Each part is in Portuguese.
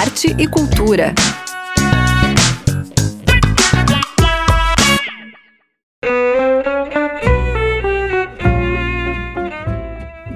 arte e cultura.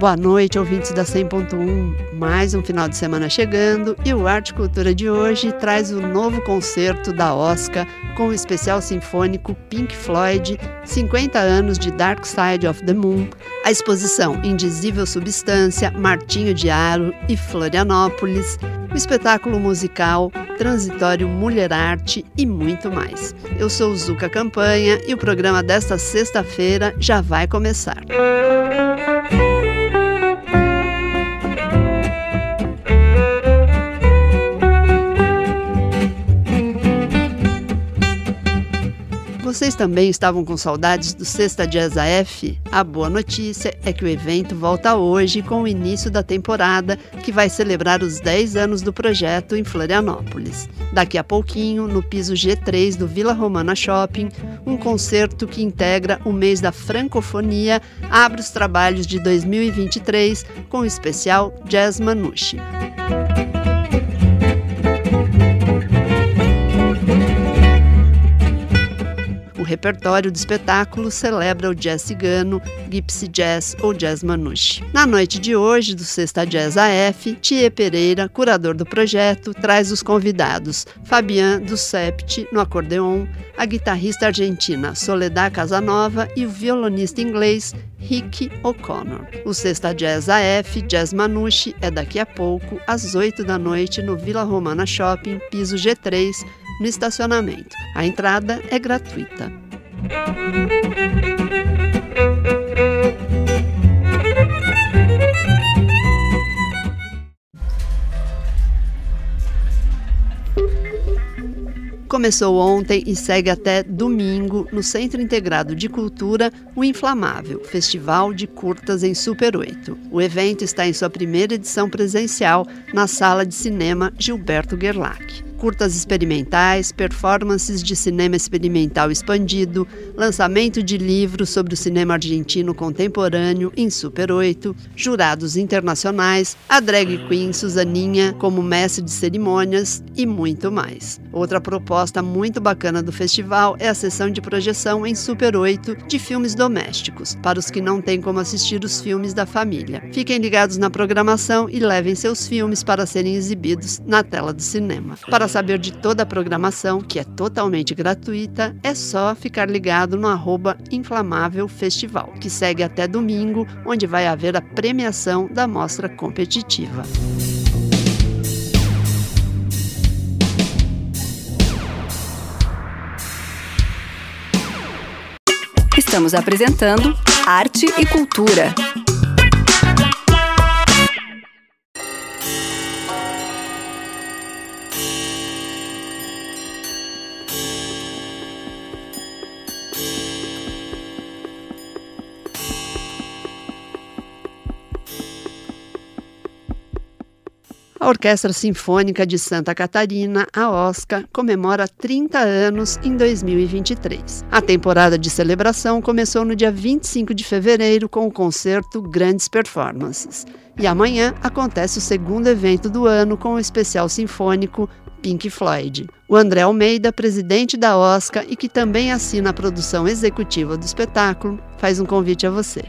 Boa noite, ouvintes da 100.1. Mais um final de semana chegando e o Arte Cultura de hoje traz o novo concerto da Oscar com o especial sinfônico Pink Floyd, 50 anos de Dark Side of the Moon, a exposição Indizível Substância, Martinho de Aro e Florianópolis, o espetáculo musical Transitório Mulher Arte e muito mais. Eu sou Zuka Campanha e o programa desta sexta-feira já vai começar. Música Vocês também estavam com saudades do Sexta Jazz AF? A boa notícia é que o evento volta hoje com o início da temporada, que vai celebrar os 10 anos do projeto em Florianópolis. Daqui a pouquinho, no piso G3 do Vila Romana Shopping, um concerto que integra o mês da francofonia abre os trabalhos de 2023 com o especial Jazz Manushi. Repertório do espetáculo celebra o jazz cigano, gypsy jazz ou jazz manouche. Na noite de hoje, do Sexta Jazz AF, Tia Pereira, curador do projeto, traz os convidados Fabian do Sept no acordeon, a guitarrista argentina Soledad Casanova e o violonista inglês Rick O'Connor. O Sexta Jazz AF Jazz Manouche é daqui a pouco, às 8 da noite, no Vila Romana Shopping, piso G3, no estacionamento. A entrada é gratuita. Começou ontem e segue até domingo no Centro Integrado de Cultura o Inflamável, Festival de Curtas em Super 8. O evento está em sua primeira edição presencial na Sala de Cinema Gilberto Gerlach curtas experimentais, performances de cinema experimental expandido, lançamento de livros sobre o cinema argentino contemporâneo em Super 8, jurados internacionais, a drag queen Suzaninha como mestre de cerimônias e muito mais. Outra proposta muito bacana do festival é a sessão de projeção em Super 8 de filmes domésticos, para os que não têm como assistir os filmes da família. Fiquem ligados na programação e levem seus filmes para serem exibidos na tela do cinema. Para saber de toda a programação, que é totalmente gratuita, é só ficar ligado no arroba Inflamável Festival, que segue até domingo, onde vai haver a premiação da mostra competitiva. Estamos apresentando Arte e Cultura. Orquestra Sinfônica de Santa Catarina, a OSCA, comemora 30 anos em 2023. A temporada de celebração começou no dia 25 de fevereiro com o concerto Grandes Performances. E amanhã acontece o segundo evento do ano com o especial sinfônico Pink Floyd. O André Almeida, presidente da OSCA e que também assina a produção executiva do espetáculo, faz um convite a você.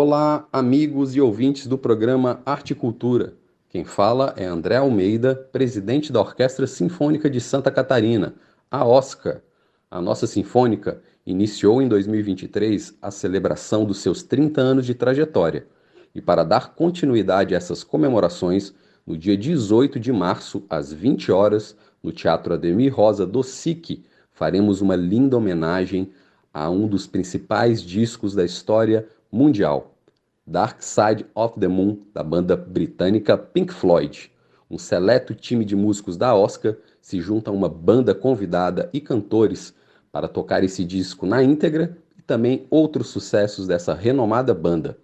Olá, amigos e ouvintes do programa Arte e Cultura. Quem fala é André Almeida, presidente da Orquestra Sinfônica de Santa Catarina, a OSCA. A nossa Sinfônica iniciou em 2023 a celebração dos seus 30 anos de trajetória. E para dar continuidade a essas comemorações, no dia 18 de março, às 20 horas, no Teatro Ademir Rosa do SIC, faremos uma linda homenagem a um dos principais discos da história mundial, Dark Side of the Moon, da banda britânica Pink Floyd. Um seleto time de músicos da Oscar se junta a uma banda convidada e cantores para tocar esse disco na íntegra e também outros sucessos dessa renomada banda.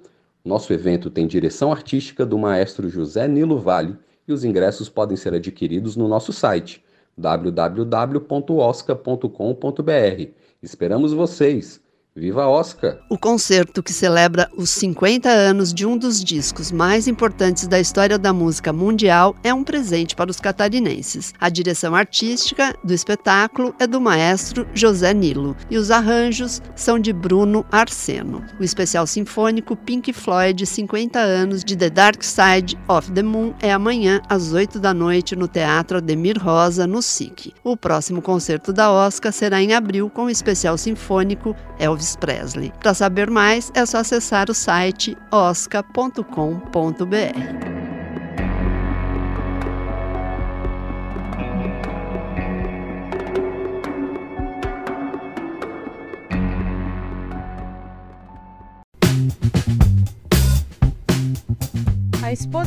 Nosso evento tem direção artística do maestro José Nilo Vale e os ingressos podem ser adquiridos no nosso site www.oscar.com.br. Esperamos vocês! Viva Oscar! O concerto que celebra os 50 anos de um dos discos mais importantes da história da música mundial é um presente para os catarinenses. A direção artística do espetáculo é do maestro José Nilo e os arranjos são de Bruno Arseno. O especial sinfônico Pink Floyd 50 anos de The Dark Side of the Moon é amanhã às 8 da noite no Teatro Ademir Rosa, no SIC. O próximo concerto da Oscar será em abril com o especial sinfônico Elvis Elvis Presley. Para saber mais, é só acessar o site oscar.com.br.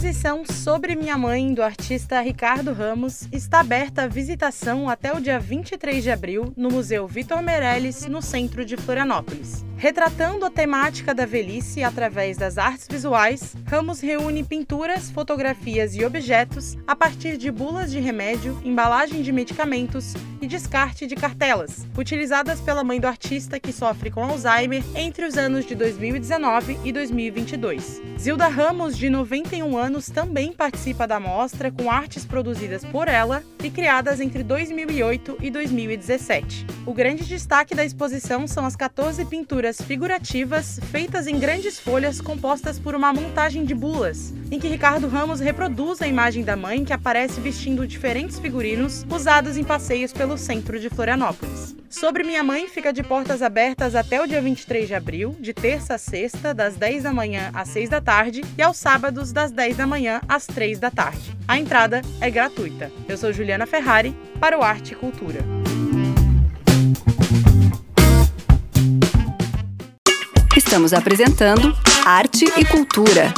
exposição Sobre Minha Mãe, do artista Ricardo Ramos, está aberta à visitação até o dia 23 de abril no Museu Vitor Meirelles, no centro de Florianópolis. Retratando a temática da velhice através das artes visuais, Ramos reúne pinturas, fotografias e objetos a partir de bulas de remédio, embalagem de medicamentos e descarte de cartelas, utilizadas pela mãe do artista que sofre com Alzheimer entre os anos de 2019 e 2022. Zilda Ramos, de 91 anos, também participa da mostra com artes produzidas por ela e criadas entre 2008 e 2017. O grande destaque da exposição são as 14 pinturas figurativas feitas em grandes folhas compostas por uma montagem de bulas, em que Ricardo Ramos reproduz a imagem da mãe que aparece vestindo diferentes figurinos usados em passeios pelo centro de Florianópolis. Sobre Minha Mãe fica de portas abertas até o dia 23 de abril, de terça a sexta, das 10 da manhã às 6 da tarde, e aos sábados, das 10 da manhã às 3 da tarde. A entrada é gratuita. Eu sou Juliana Ferrari, para o Arte e Cultura. Estamos apresentando Arte e Cultura.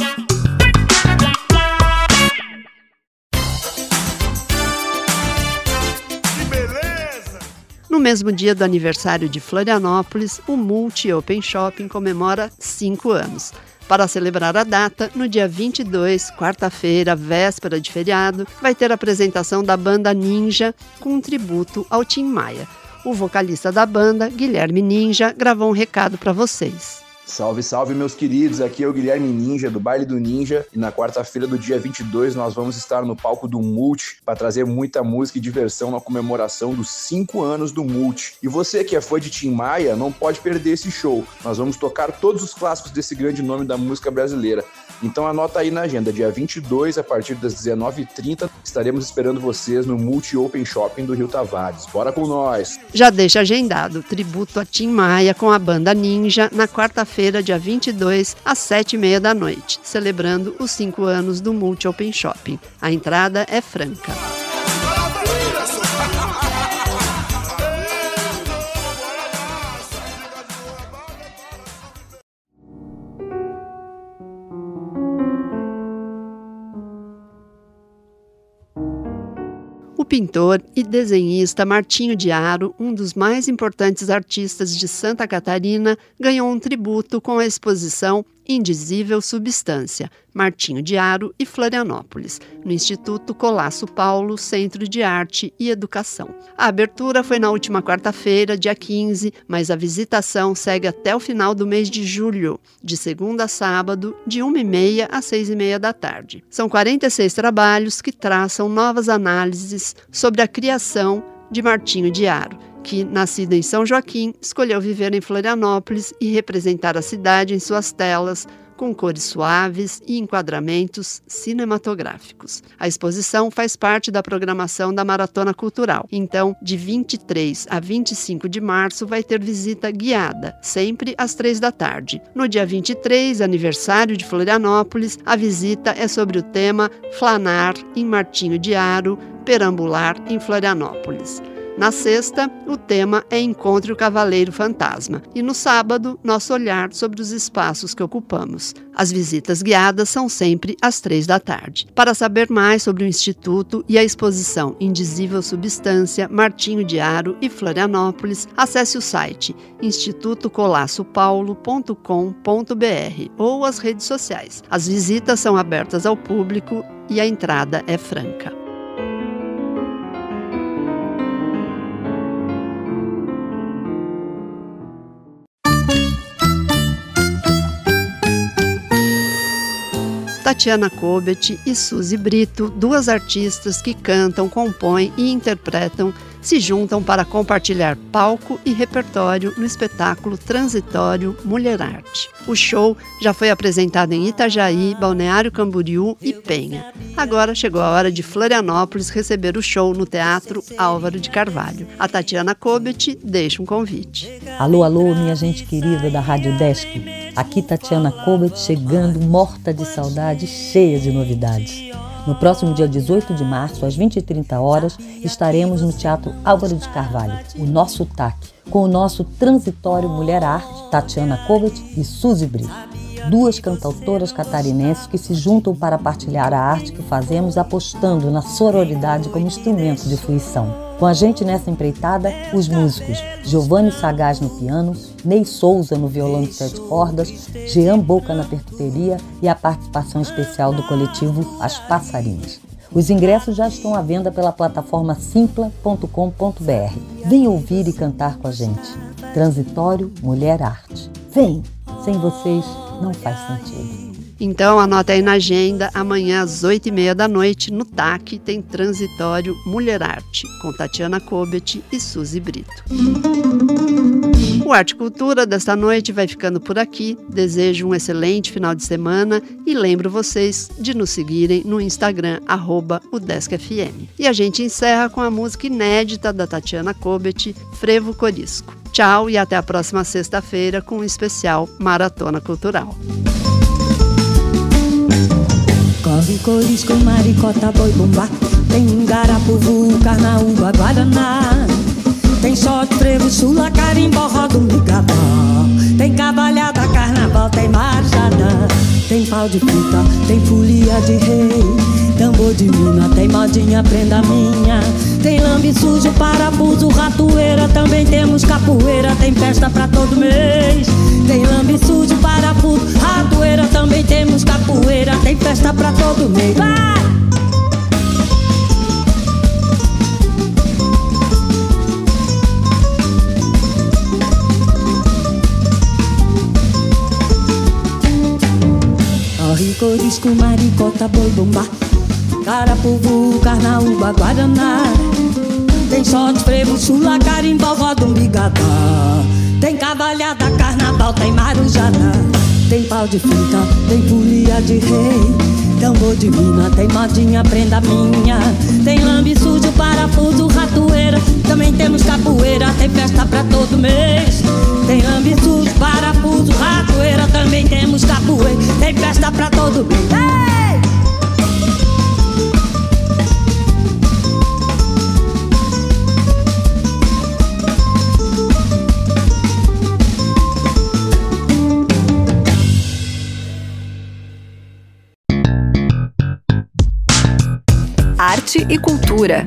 No mesmo dia do aniversário de Florianópolis, o Multi Open Shopping comemora cinco anos. Para celebrar a data, no dia 22, quarta-feira, véspera de feriado, vai ter a apresentação da banda Ninja com um tributo ao Tim Maia. O vocalista da banda, Guilherme Ninja, gravou um recado para vocês. Salve, salve, meus queridos. Aqui é o Guilherme Ninja, do Baile do Ninja. E na quarta-feira do dia 22, nós vamos estar no palco do Multi para trazer muita música e diversão na comemoração dos cinco anos do Multi. E você que é fã de Tim Maia, não pode perder esse show. Nós vamos tocar todos os clássicos desse grande nome da música brasileira. Então anota aí na agenda, dia 22, a partir das 19h30, estaremos esperando vocês no Multi Open Shopping do Rio Tavares. Bora com nós! Já deixa agendado, tributo a Tim Maia com a banda Ninja na quarta-feira, dia 22, às 7h30 da noite, celebrando os 5 anos do Multi Open Shopping. A entrada é franca. E desenhista Martinho de Aro, um dos mais importantes artistas de Santa Catarina, ganhou um tributo com a exposição Indizível Substância, Martinho de Aro e Florianópolis, no Instituto Colasso Paulo, Centro de Arte e Educação. A abertura foi na última quarta-feira, dia 15, mas a visitação segue até o final do mês de julho, de segunda a sábado, de 1h30 às 6h30 da tarde. São 46 trabalhos que traçam novas análises sobre a criação de Martinho de Aro que, nascido em São Joaquim, escolheu viver em Florianópolis e representar a cidade em suas telas, com cores suaves e enquadramentos cinematográficos. A exposição faz parte da programação da Maratona Cultural. Então, de 23 a 25 de março, vai ter visita guiada, sempre às três da tarde. No dia 23, aniversário de Florianópolis, a visita é sobre o tema Flanar em Martinho de Aro, perambular em Florianópolis. Na sexta, o tema é Encontre o Cavaleiro Fantasma e no sábado, nosso olhar sobre os espaços que ocupamos. As visitas guiadas são sempre às três da tarde. Para saber mais sobre o Instituto e a exposição Indizível Substância, Martinho de Aro e Florianópolis, acesse o site institutocolassopaulo.com.br ou as redes sociais. As visitas são abertas ao público e a entrada é franca. Tatiana Kobet e Suzy Brito, duas artistas que cantam, compõem e interpretam se juntam para compartilhar palco e repertório no espetáculo transitório Mulher Arte. O show já foi apresentado em Itajaí, Balneário Camboriú e Penha. Agora chegou a hora de Florianópolis receber o show no Teatro Álvaro de Carvalho. A Tatiana Kobet deixa um convite. Alô, alô, minha gente querida da Rádio Desk. Aqui Tatiana Kobet chegando morta de saudade, cheia de novidades. No próximo dia 18 de março, às 20h30 horas, estaremos no Teatro Álvaro de Carvalho, o nosso TAC, com o nosso transitório Mulher Arte, Tatiana Kovac e Suzy Brito. Duas cantautoras catarinenses que se juntam para partilhar a arte que fazemos apostando na sororidade como instrumento de fruição. Com a gente nessa empreitada, os músicos Giovanni Sagaz no piano, Ney Souza no violão de sete cordas, Jean Boca na percuteria e a participação especial do coletivo As Passarinhas. Os ingressos já estão à venda pela plataforma simpla.com.br. Vem ouvir e cantar com a gente. Transitório Mulher Arte. Vem! Sem vocês não faz sentido. Então anota aí na agenda, amanhã às oito e meia da noite, no TAC, tem transitório Mulher Arte, com Tatiana Kobet e Suzy Brito. O Arte Cultura desta noite vai ficando por aqui. Desejo um excelente final de semana e lembro vocês de nos seguirem no Instagram, arroba E a gente encerra com a música inédita da Tatiana Kobet, Frevo Corisco. Tchau e até a próxima sexta-feira com um especial Maratona Cultural. Corisco, maricota, boi, bumbá. Tem garapuvu, carnaúba, guaraná. Tem shot, frevo, chula, carimbó, roda, um Tem cavalhada, carnaval, tem marjada Tem pau de fita, tem folia de rei. Tambor de mina, tem modinha, prenda minha. Tem lambe sujo, parafuso, ratoeira. Também temos capoeira, tem festa pra todo mês. Tem lambe sujo, pra todo mês. Vai! Corre, corisco, maricota, boi, bomba. Carapuvu, carnaúba, guaraná Tem shot, frevo, chula, carimbó, roda Tem cavalhada, carnaval, tem marujada Tem pau de fita, tem folia de rei. Tambor de mina, tem modinha, prenda minha. Tem lambe sujo, parafuso, ratoeira. Também temos capoeira, tem festa pra todo mês. Tem lambe sujo, parafuso, ratoeira. Também temos capoeira, tem festa pra todo mês! E cultura.